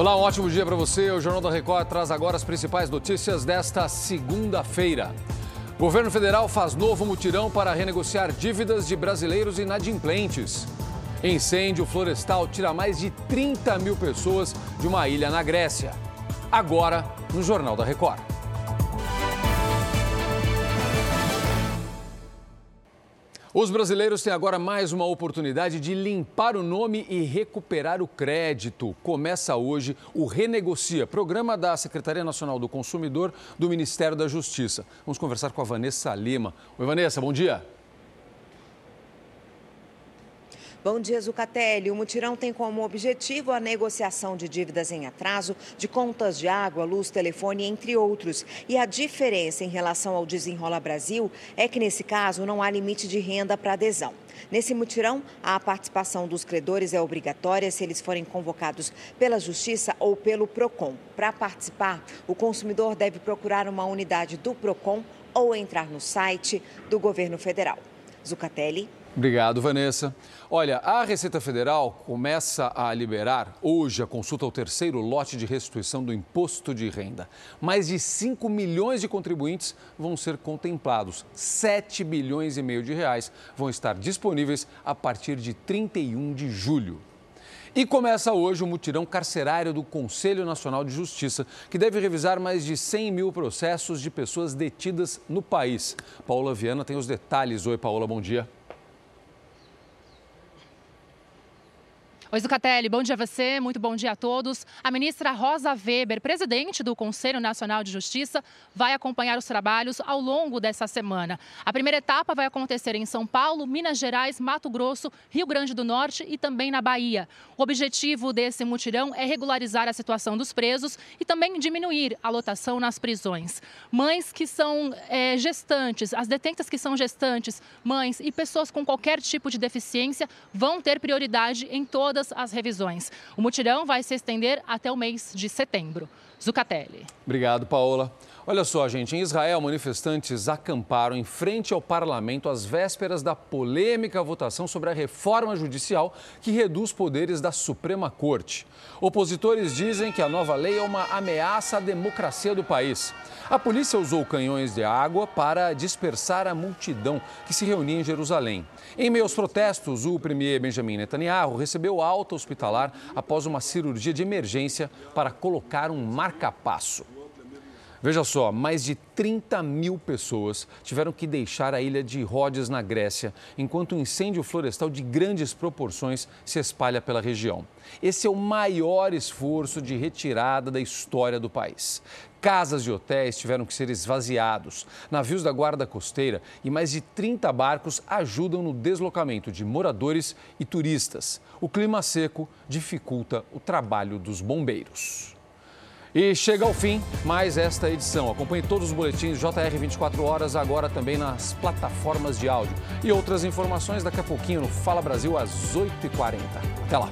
Olá, um ótimo dia para você. O Jornal da Record traz agora as principais notícias desta segunda-feira. Governo federal faz novo mutirão para renegociar dívidas de brasileiros inadimplentes. Incêndio florestal tira mais de 30 mil pessoas de uma ilha na Grécia. Agora, no Jornal da Record. Os brasileiros têm agora mais uma oportunidade de limpar o nome e recuperar o crédito. Começa hoje o Renegocia, programa da Secretaria Nacional do Consumidor do Ministério da Justiça. Vamos conversar com a Vanessa Lima. Oi, Vanessa, bom dia. Bom dia, Zucatelli. O mutirão tem como objetivo a negociação de dívidas em atraso, de contas de água, luz, telefone, entre outros. E a diferença em relação ao Desenrola Brasil é que, nesse caso, não há limite de renda para adesão. Nesse mutirão, a participação dos credores é obrigatória se eles forem convocados pela Justiça ou pelo PROCON. Para participar, o consumidor deve procurar uma unidade do PROCON ou entrar no site do governo federal. Zucatelli. Obrigado, Vanessa. Olha, a Receita Federal começa a liberar hoje a consulta ao terceiro lote de restituição do imposto de renda. Mais de 5 milhões de contribuintes vão ser contemplados. 7 bilhões e meio de reais vão estar disponíveis a partir de 31 de julho. E começa hoje o mutirão carcerário do Conselho Nacional de Justiça, que deve revisar mais de 100 mil processos de pessoas detidas no país. Paula Viana tem os detalhes. Oi, Paula, bom dia. Oi, Zucatelli, bom dia a você, muito bom dia a todos. A ministra Rosa Weber, presidente do Conselho Nacional de Justiça, vai acompanhar os trabalhos ao longo dessa semana. A primeira etapa vai acontecer em São Paulo, Minas Gerais, Mato Grosso, Rio Grande do Norte e também na Bahia. O objetivo desse mutirão é regularizar a situação dos presos e também diminuir a lotação nas prisões. Mães que são é, gestantes, as detentas que são gestantes, mães e pessoas com qualquer tipo de deficiência vão ter prioridade em todas todas as revisões. O mutirão vai se estender até o mês de setembro. Zucatelli. Obrigado, Paola. Olha só, gente, em Israel, manifestantes acamparam em frente ao parlamento às vésperas da polêmica votação sobre a reforma judicial que reduz poderes da Suprema Corte. Opositores dizem que a nova lei é uma ameaça à democracia do país. A polícia usou canhões de água para dispersar a multidão que se reunia em Jerusalém. Em meio aos protestos, o premier Benjamin Netanyahu recebeu alta hospitalar após uma cirurgia de emergência para colocar um marcapasso. Veja só, mais de 30 mil pessoas tiveram que deixar a ilha de Rhodes, na Grécia, enquanto um incêndio florestal de grandes proporções se espalha pela região. Esse é o maior esforço de retirada da história do país. Casas e hotéis tiveram que ser esvaziados. Navios da Guarda Costeira e mais de 30 barcos ajudam no deslocamento de moradores e turistas. O clima seco dificulta o trabalho dos bombeiros. E chega ao fim mais esta edição. Acompanhe todos os boletins JR 24 horas, agora também nas plataformas de áudio. E outras informações daqui a pouquinho no Fala Brasil às 8h40. Até lá!